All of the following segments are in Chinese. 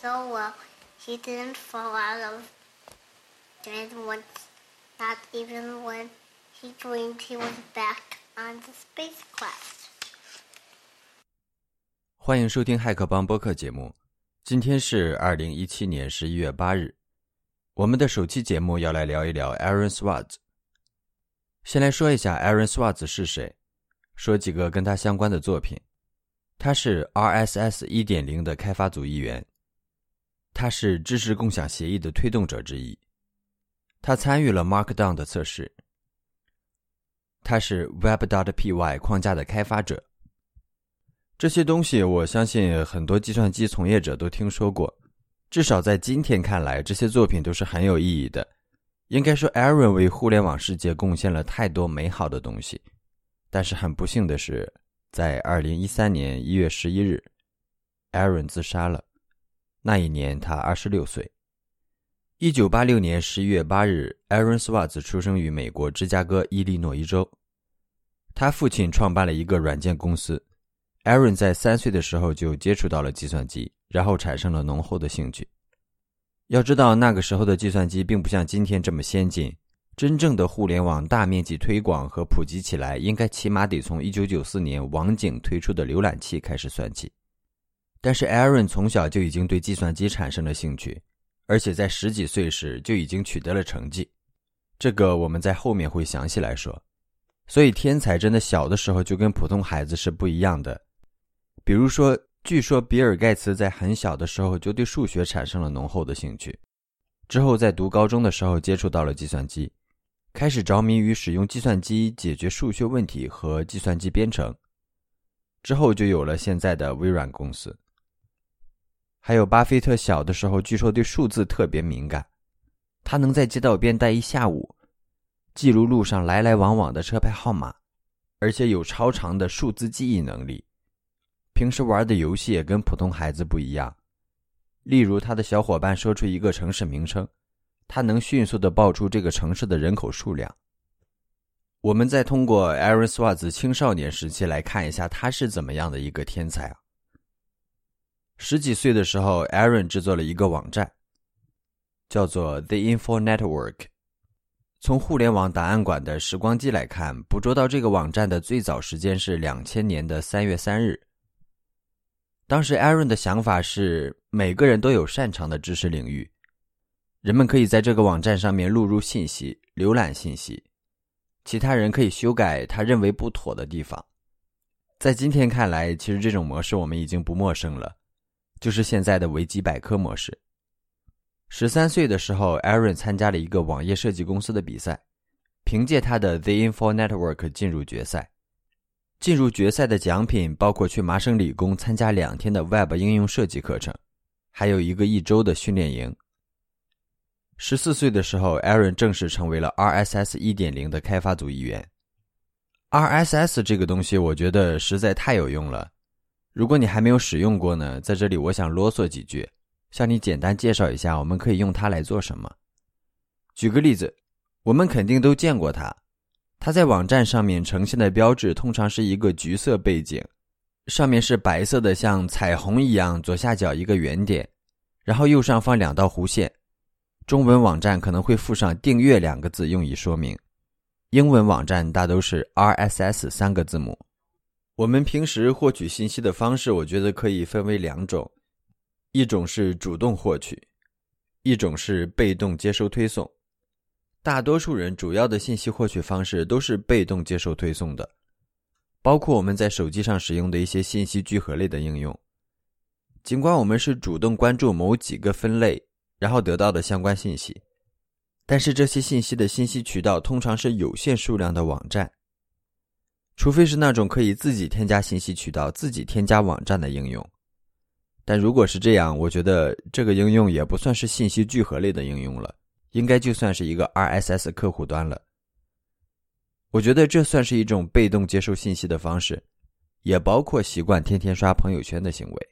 so well, he didn't fall out of bed once, not even when he dreamed he was back on the spacecraft. 欢迎收听骇客帮播客节目。今天是二零一七年十一月八日，我们的首期节目要来聊一聊 Aaron Swartz。先来说一下 Aaron Swartz 是谁，说几个跟他相关的作品。他是 RSS 一点零的开发组一员，他是知识共享协议的推动者之一，他参与了 Markdown 的测试，他是 Web.py 框架的开发者。这些东西，我相信很多计算机从业者都听说过。至少在今天看来，这些作品都是很有意义的。应该说，Aaron 为互联网世界贡献了太多美好的东西。但是很不幸的是，在二零一三年一月十一日，Aaron 自杀了。那一年他二十六岁。一九八六年十一月八日，Aaron Swartz 出生于美国芝加哥伊利诺伊州。他父亲创办了一个软件公司。Aaron 在三岁的时候就接触到了计算机，然后产生了浓厚的兴趣。要知道，那个时候的计算机并不像今天这么先进，真正的互联网大面积推广和普及起来，应该起码得从1994年网景推出的浏览器开始算起。但是 Aaron 从小就已经对计算机产生了兴趣，而且在十几岁时就已经取得了成绩。这个我们在后面会详细来说。所以，天才真的小的时候就跟普通孩子是不一样的。比如说，据说比尔盖茨在很小的时候就对数学产生了浓厚的兴趣，之后在读高中的时候接触到了计算机，开始着迷于使用计算机解决数学问题和计算机编程，之后就有了现在的微软公司。还有巴菲特小的时候，据说对数字特别敏感，他能在街道边待一下午，记录路上来来往往的车牌号码，而且有超长的数字记忆能力。平时玩的游戏也跟普通孩子不一样，例如他的小伙伴说出一个城市名称，他能迅速的报出这个城市的人口数量。我们再通过 Aaron Swartz 青少年时期来看一下他是怎么样的一个天才啊！十几岁的时候，Aaron 制作了一个网站，叫做 The Info Network。从互联网档案馆的时光机来看，捕捉到这个网站的最早时间是两千年的三月三日。当时，Aaron 的想法是，每个人都有擅长的知识领域，人们可以在这个网站上面录入信息、浏览信息，其他人可以修改他认为不妥的地方。在今天看来，其实这种模式我们已经不陌生了，就是现在的维基百科模式。十三岁的时候，Aaron 参加了一个网页设计公司的比赛，凭借他的 The Info Network 进入决赛。进入决赛的奖品包括去麻省理工参加两天的 Web 应用设计课程，还有一个一周的训练营。十四岁的时候，Aaron 正式成为了 RSS 一点零的开发组一员。RSS 这个东西，我觉得实在太有用了。如果你还没有使用过呢，在这里我想啰嗦几句，向你简单介绍一下，我们可以用它来做什么。举个例子，我们肯定都见过它。它在网站上面呈现的标志通常是一个橘色背景，上面是白色的像彩虹一样，左下角一个圆点，然后右上方两道弧线。中文网站可能会附上“订阅”两个字用以说明，英文网站大都是 RSS 三个字母。我们平时获取信息的方式，我觉得可以分为两种，一种是主动获取，一种是被动接收推送。大多数人主要的信息获取方式都是被动接受推送的，包括我们在手机上使用的一些信息聚合类的应用。尽管我们是主动关注某几个分类，然后得到的相关信息，但是这些信息的信息渠道通常是有限数量的网站，除非是那种可以自己添加信息渠道、自己添加网站的应用。但如果是这样，我觉得这个应用也不算是信息聚合类的应用了。应该就算是一个 RSS 客户端了。我觉得这算是一种被动接受信息的方式，也包括习惯天天刷朋友圈的行为。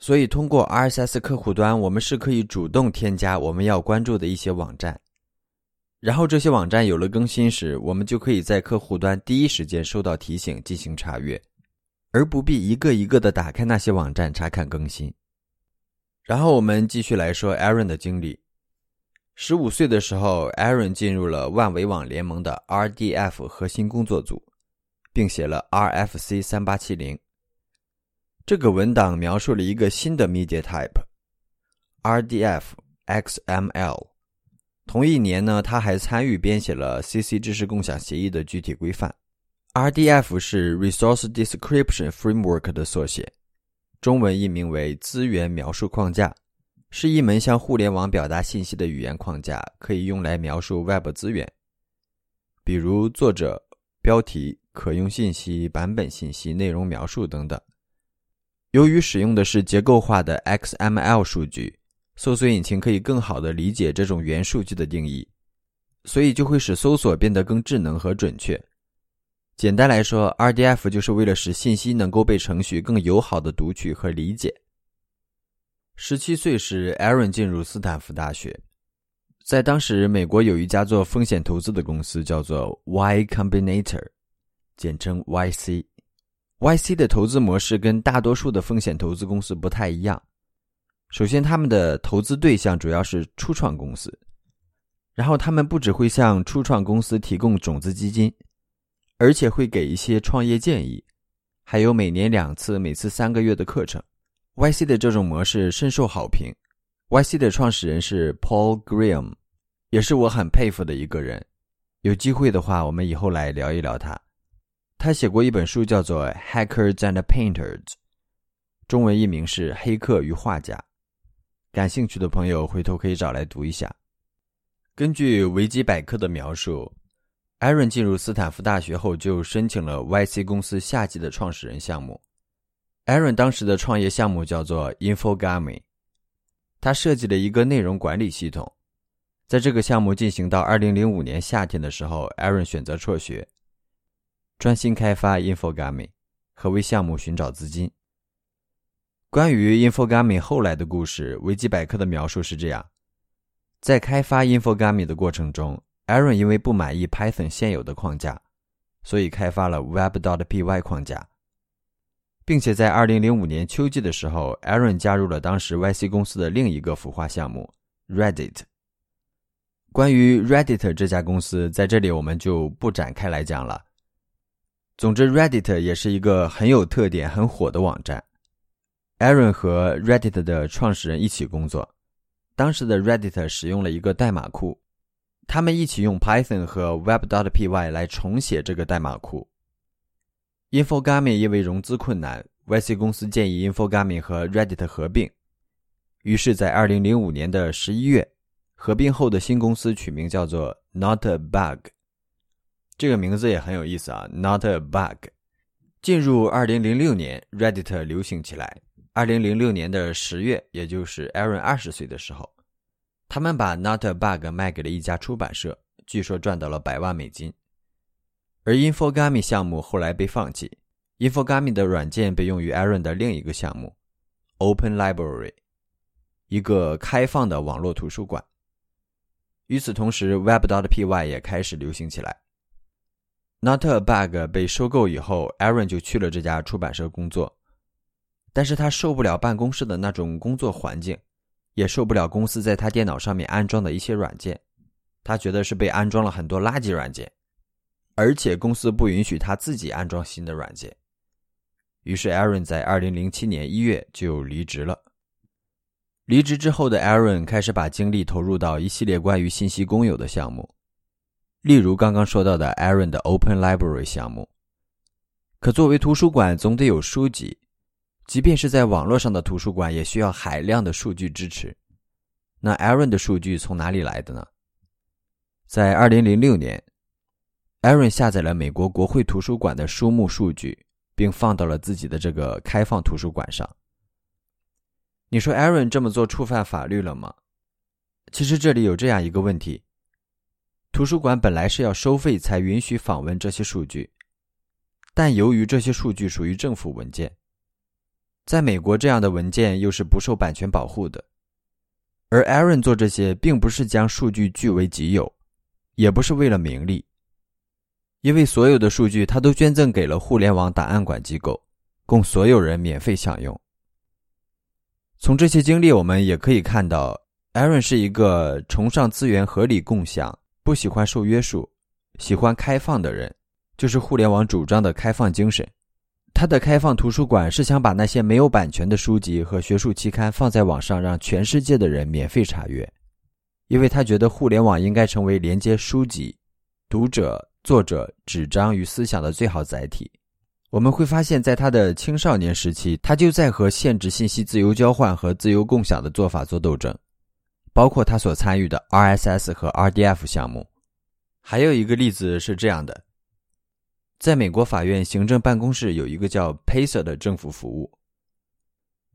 所以，通过 RSS 客户端，我们是可以主动添加我们要关注的一些网站，然后这些网站有了更新时，我们就可以在客户端第一时间收到提醒进行查阅，而不必一个一个的打开那些网站查看更新。然后我们继续来说 Aaron 的经历。十五岁的时候，Aaron 进入了万维网联盟的 RDF 核心工作组，并写了 RFC 三八七零。这个文档描述了一个新的 media type，RDF XML。同一年呢，他还参与编写了 CC 知识共享协议的具体规范。RDF 是 Resource Description Framework 的缩写，中文译名为资源描述框架，是一门向互联网表达信息的语言框架，可以用来描述 Web 资源，比如作者、标题、可用信息、版本信息、内容描述等等。由于使用的是结构化的 XML 数据，搜索引擎可以更好地理解这种元数据的定义，所以就会使搜索变得更智能和准确。简单来说，RDF 就是为了使信息能够被程序更友好的读取和理解。十七岁时，Aaron 进入斯坦福大学，在当时，美国有一家做风险投资的公司叫做 Y Combinator，简称 YC。YC 的投资模式跟大多数的风险投资公司不太一样。首先，他们的投资对象主要是初创公司，然后他们不只会向初创公司提供种子基金，而且会给一些创业建议，还有每年两次、每次三个月的课程。YC 的这种模式深受好评。YC 的创始人是 Paul Graham，也是我很佩服的一个人。有机会的话，我们以后来聊一聊他。他写过一本书，叫做《Hackers and Painters》，中文译名是《黑客与画家》。感兴趣的朋友回头可以找来读一下。根据维基百科的描述，Aaron 进入斯坦福大学后就申请了 YC 公司夏季的创始人项目。Aaron 当时的创业项目叫做 Infogami，他设计了一个内容管理系统。在这个项目进行到2005年夏天的时候，Aaron 选择辍学。专心开发 Infogami 和为项目寻找资金。关于 Infogami 后来的故事，维基百科的描述是这样：在开发 Infogami 的过程中，Aaron 因为不满意 Python 现有的框架，所以开发了 Web. dot. py 框架，并且在2005年秋季的时候，Aaron 加入了当时 YC 公司的另一个孵化项目 Reddit。关于 Reddit 这家公司，在这里我们就不展开来讲了。总之，Reddit 也是一个很有特点、很火的网站。Aaron 和 Reddit 的创始人一起工作，当时的 Reddit 使用了一个代码库，他们一起用 Python 和 Web.py 来重写这个代码库。Infogami 因为融资困难，YC 公司建议 Infogami 和 Reddit 合并，于是，在2005年的11月，合并后的新公司取名叫做 Not a Bug。这个名字也很有意思啊，Not a bug。进入二零零六年，Reddit 流行起来。二零零六年的十月，也就是 Aaron 二十岁的时候，他们把 Not a bug 卖给了一家出版社，据说赚到了百万美金。而 Infogami 项目后来被放弃，Infogami 的软件被用于 Aaron 的另一个项目 Open Library，一个开放的网络图书馆。与此同时，Web.py 也开始流行起来。Not a bug 被收购以后，Aaron 就去了这家出版社工作，但是他受不了办公室的那种工作环境，也受不了公司在他电脑上面安装的一些软件，他觉得是被安装了很多垃圾软件，而且公司不允许他自己安装新的软件。于是 Aaron 在2007年1月就离职了。离职之后的 Aaron 开始把精力投入到一系列关于信息公有的项目。例如刚刚说到的 Aaron 的 Open Library 项目，可作为图书馆总得有书籍，即便是在网络上的图书馆也需要海量的数据支持。那 Aaron 的数据从哪里来的呢？在2006年，Aaron 下载了美国国会图书馆的书目数据，并放到了自己的这个开放图书馆上。你说 Aaron 这么做触犯法律了吗？其实这里有这样一个问题。图书馆本来是要收费才允许访问这些数据，但由于这些数据属于政府文件，在美国这样的文件又是不受版权保护的。而 Aaron 做这些并不是将数据据为己有，也不是为了名利，因为所有的数据他都捐赠给了互联网档案馆机构，供所有人免费享用。从这些经历，我们也可以看到，Aaron 是一个崇尚资源合理共享、不喜欢受约束、喜欢开放的人，就是互联网主张的开放精神。他的开放图书馆是想把那些没有版权的书籍和学术期刊放在网上，让全世界的人免费查阅，因为他觉得互联网应该成为连接书籍、读者、作者、纸张与思想的最好载体。我们会发现，在他的青少年时期，他就在和限制信息自由交换和自由共享的做法做斗争，包括他所参与的 RSS 和 RDF 项目。还有一个例子是这样的。在美国法院行政办公室有一个叫 Pacer 的政府服务。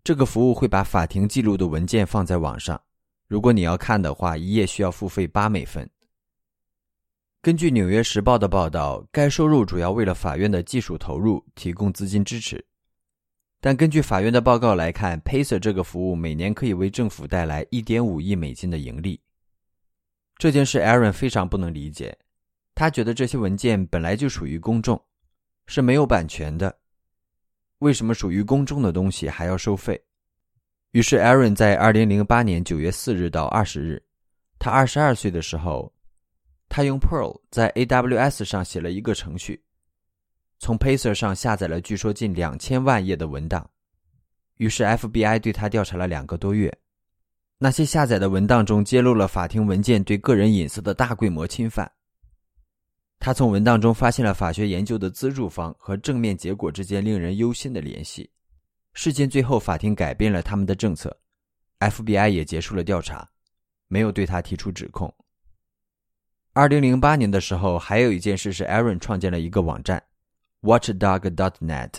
这个服务会把法庭记录的文件放在网上，如果你要看的话，一页需要付费八美分。根据《纽约时报》的报道，该收入主要为了法院的技术投入提供资金支持。但根据法院的报告来看，Pacer 这个服务每年可以为政府带来一点五亿美金的盈利。这件事，Aaron 非常不能理解。他觉得这些文件本来就属于公众，是没有版权的，为什么属于公众的东西还要收费？于是，Aaron 在二零零八年九月四日到二十日，他二十二岁的时候，他用 Perl 在 AWS 上写了一个程序，从 Pacer 上下载了据说近两千万页的文档。于是，FBI 对他调查了两个多月，那些下载的文档中揭露了法庭文件对个人隐私的大规模侵犯。他从文档中发现了法学研究的资助方和正面结果之间令人忧心的联系。事件最后，法庭改变了他们的政策，FBI 也结束了调查，没有对他提出指控。二零零八年的时候，还有一件事是 Aaron 创建了一个网站，Watchdog.net，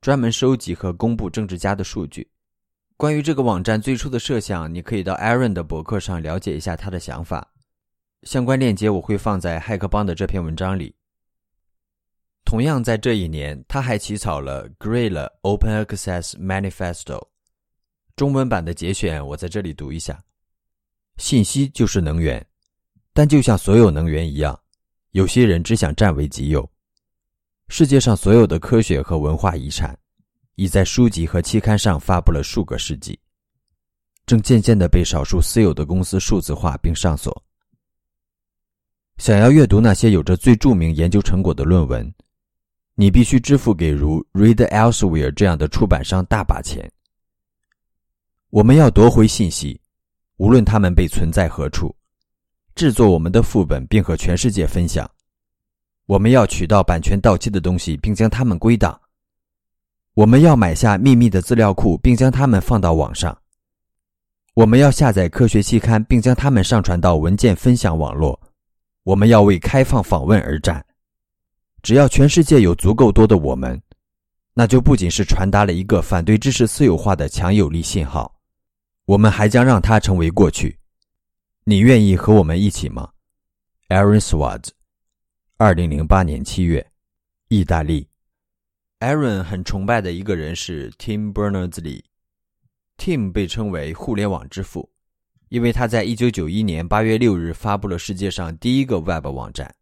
专门收集和公布政治家的数据。关于这个网站最初的设想，你可以到 Aaron 的博客上了解一下他的想法。相关链接我会放在骇客帮的这篇文章里。同样在这一年，他还起草了 Grayla Open Access Manifesto，中文版的节选我在这里读一下：信息就是能源，但就像所有能源一样，有些人只想占为己有。世界上所有的科学和文化遗产，已在书籍和期刊上发布了数个世纪，正渐渐的被少数私有的公司数字化并上锁。想要阅读那些有着最著名研究成果的论文，你必须支付给如 Read Elsewhere 这样的出版商大把钱。我们要夺回信息，无论他们被存在何处，制作我们的副本并和全世界分享。我们要取到版权到期的东西，并将它们归档。我们要买下秘密的资料库，并将它们放到网上。我们要下载科学期刊，并将它们上传到文件分享网络。我们要为开放访问而战。只要全世界有足够多的我们，那就不仅是传达了一个反对知识私有化的强有力信号，我们还将让它成为过去。你愿意和我们一起吗？Aaron Swartz，二零零八年七月，意大利。Aaron 很崇拜的一个人是 Tim Berners-Lee。Tim 被称为互联网之父。因为他在一九九一年八月六日发布了世界上第一个 Web 网站，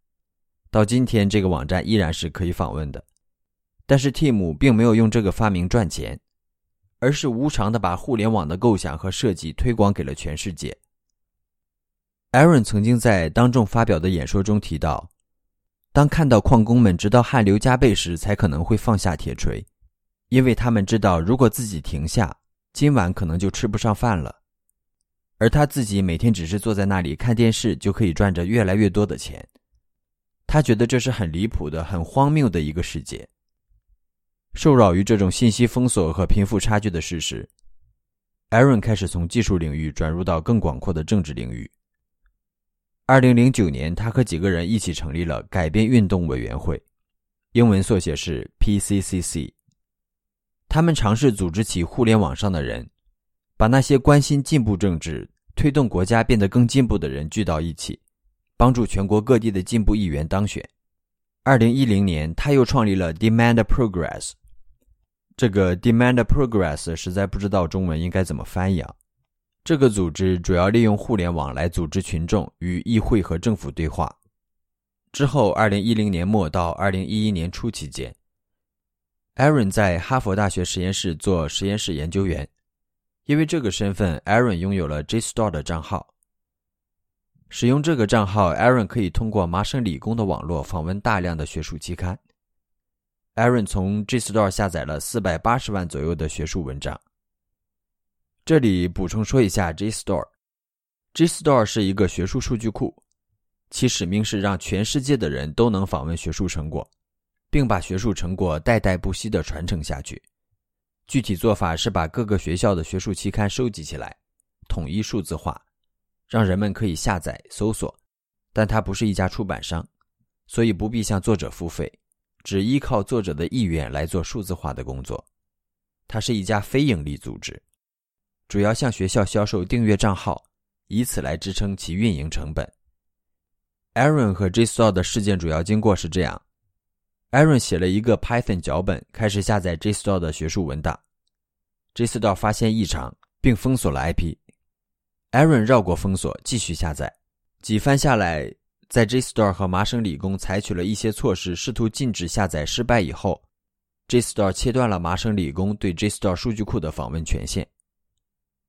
到今天这个网站依然是可以访问的。但是 Tim 并没有用这个发明赚钱，而是无偿的把互联网的构想和设计推广给了全世界。Aaron 曾经在当众发表的演说中提到，当看到矿工们直到汗流浃背时才可能会放下铁锤，因为他们知道如果自己停下，今晚可能就吃不上饭了。而他自己每天只是坐在那里看电视，就可以赚着越来越多的钱。他觉得这是很离谱的、很荒谬的一个世界。受扰于这种信息封锁和贫富差距的事实，Aaron 开始从技术领域转入到更广阔的政治领域。二零零九年，他和几个人一起成立了改变运动委员会，英文缩写是 PCCC。他们尝试组织起互联网上的人。把那些关心进步政治、推动国家变得更进步的人聚到一起，帮助全国各地的进步议员当选。二零一零年，他又创立了 Demand Progress。这个 Demand Progress 实在不知道中文应该怎么翻译啊。这个组织主要利用互联网来组织群众与议会和政府对话。之后，二零一零年末到二零一一年初期间，Aaron 在哈佛大学实验室做实验室研究员。因为这个身份，Aaron 拥有了 JSTOR 的账号。使用这个账号，Aaron 可以通过麻省理工的网络访问大量的学术期刊。Aaron 从 JSTOR 下载了四百八十万左右的学术文章。这里补充说一下，JSTOR。JSTOR 是一个学术数据库，其使命是让全世界的人都能访问学术成果，并把学术成果代代不息地传承下去。具体做法是把各个学校的学术期刊收集起来，统一数字化，让人们可以下载搜索。但它不是一家出版商，所以不必向作者付费，只依靠作者的意愿来做数字化的工作。它是一家非营利组织，主要向学校销售订阅账号，以此来支撑其运营成本。Aaron 和 JSTOR 的事件主要经过是这样。Aaron 写了一个 Python 脚本，开始下载 JSTOR 的学术文档。JSTOR 发现异常，并封锁了 IP。Aaron 绕过封锁，继续下载。几番下来，在 JSTOR 和麻省理工采取了一些措施，试图禁止下载失败以后，JSTOR 切断了麻省理工对 JSTOR 数据库的访问权限。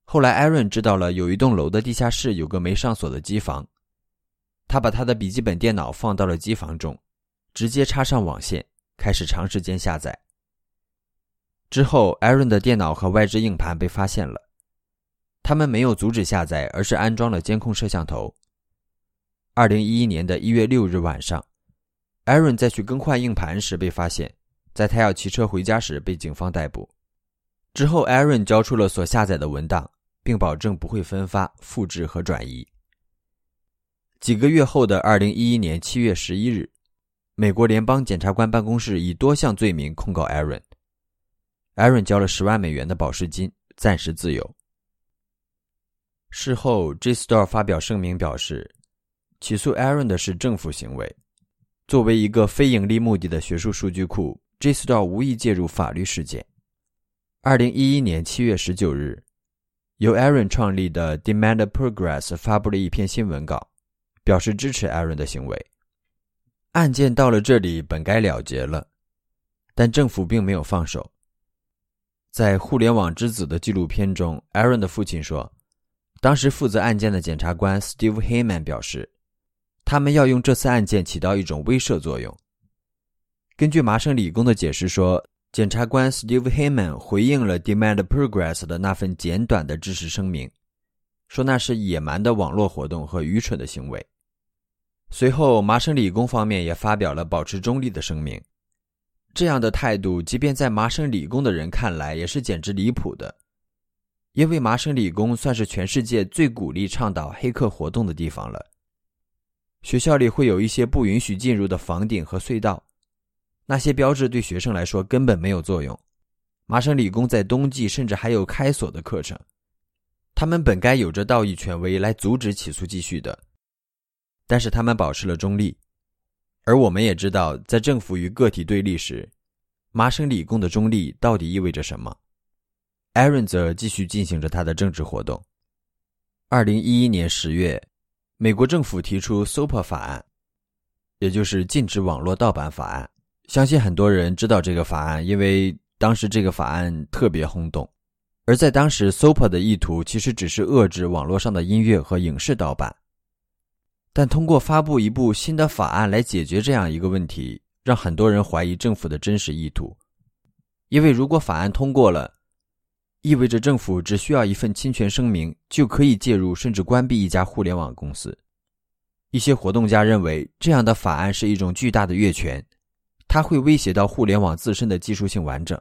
后来，Aaron 知道了有一栋楼的地下室有个没上锁的机房，他把他的笔记本电脑放到了机房中。直接插上网线，开始长时间下载。之后，Aaron 的电脑和外置硬盘被发现了，他们没有阻止下载，而是安装了监控摄像头。二零一一年的一月六日晚上，Aaron 在去更换硬盘时被发现，在他要骑车回家时被警方逮捕。之后，Aaron 交出了所下载的文档，并保证不会分发、复制和转移。几个月后的二零一一年七月十一日。美国联邦检察官办公室以多项罪名控告 Aaron。Aaron 交了十万美元的保释金，暂时自由。事后，JSTOR 发表声明表示，起诉 Aaron 的是政府行为。作为一个非盈利目的的学术数据库，JSTOR 无意介入法律事件。二零一一年七月十九日，由 Aaron 创立的 Demand Progress 发布了一篇新闻稿，表示支持 Aaron 的行为。案件到了这里本该了结了，但政府并没有放手。在《互联网之子》的纪录片中，Aaron 的父亲说，当时负责案件的检察官 Steve Heyman 表示，他们要用这次案件起到一种威慑作用。根据麻省理工的解释说，检察官 Steve Heyman 回应了 Demand Progress 的那份简短的支持声明，说那是野蛮的网络活动和愚蠢的行为。随后，麻省理工方面也发表了保持中立的声明。这样的态度，即便在麻省理工的人看来，也是简直离谱的。因为麻省理工算是全世界最鼓励倡导黑客活动的地方了。学校里会有一些不允许进入的房顶和隧道，那些标志对学生来说根本没有作用。麻省理工在冬季甚至还有开锁的课程，他们本该有着道义权威来阻止起诉继续的。但是他们保持了中立，而我们也知道，在政府与个体对立时，麻省理工的中立到底意味着什么。Aaron 则继续进行着他的政治活动。二零一一年十月，美国政府提出 SOPA 法案，也就是禁止网络盗版法案。相信很多人知道这个法案，因为当时这个法案特别轰动。而在当时，SOPA 的意图其实只是遏制网络上的音乐和影视盗版。但通过发布一部新的法案来解决这样一个问题，让很多人怀疑政府的真实意图。因为如果法案通过了，意味着政府只需要一份侵权声明就可以介入甚至关闭一家互联网公司。一些活动家认为，这样的法案是一种巨大的越权，它会威胁到互联网自身的技术性完整。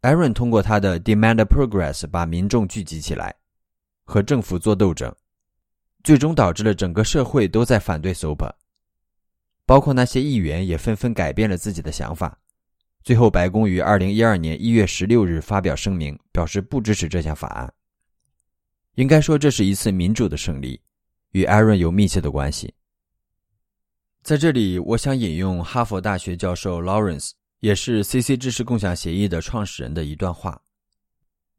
Aaron 通过他的 Demand Progress 把民众聚集起来，和政府做斗争。最终导致了整个社会都在反对 SOPA，包括那些议员也纷纷改变了自己的想法。最后，白宫于二零一二年一月十六日发表声明，表示不支持这项法案。应该说，这是一次民主的胜利，与 Aaron 有密切的关系。在这里，我想引用哈佛大学教授 Lawrence，也是 CC 知识共享协议的创始人的一段话：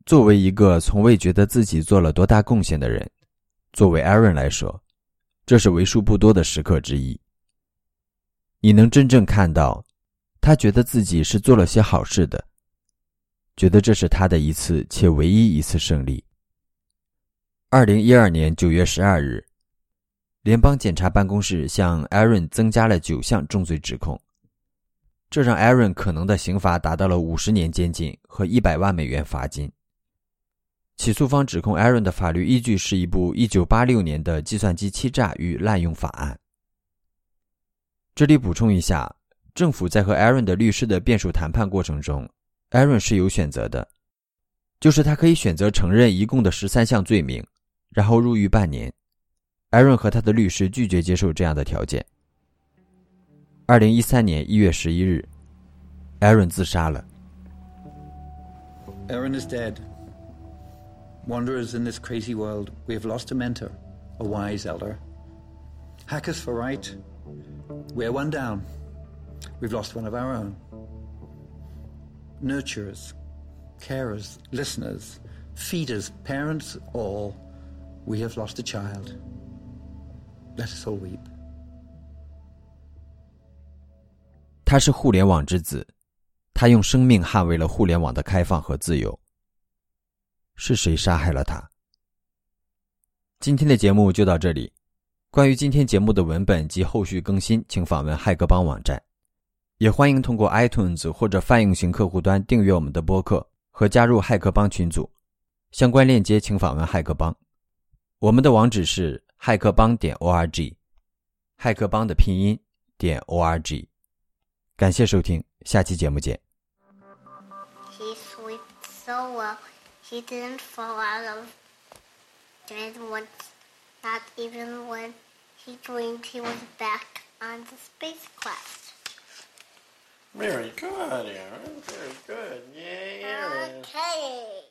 作为一个从未觉得自己做了多大贡献的人。作为 Aaron 来说，这是为数不多的时刻之一。你能真正看到，他觉得自己是做了些好事的。觉得这是他的一次且唯一一次胜利。二零一二年九月十二日，联邦检察办公室向 Aaron 增加了九项重罪指控，这让 Aaron 可能的刑罚达到了五十年监禁和一百万美元罚金。起诉方指控 Aaron 的法律依据是一部一九八六年的计算机欺诈与滥用法案。这里补充一下，政府在和 Aaron 的律师的辩诉谈判过程中，Aaron 是有选择的，就是他可以选择承认一共的十三项罪名，然后入狱半年。Aaron 和他的律师拒绝接受这样的条件。二零一三年一月十一日，Aaron 自杀了。Aaron is dead. Wanderers in this crazy world, we have lost a mentor, a wise elder. Hackers for right, we're one down. We've lost one of our own. Nurturers, carers, listeners, feeders, parents, all, we have lost a child. Let us all weep. 他是互联网之子，他用生命捍卫了互联网的开放和自由。 是谁杀害了他？今天的节目就到这里。关于今天节目的文本及后续更新，请访问骇客帮网站。也欢迎通过 iTunes 或者泛用型客户端订阅我们的播客和加入骇客帮群组。相关链接请访问骇客帮。我们的网址是骇客帮点 org，骇客帮的拼音点 org。感谢收听，下期节目见。He slept so well, he didn't fall out of bed once, not even when he dreamed he was back on the spacecraft. Very good, Aaron. Very good. Yay, Aaron. Okay.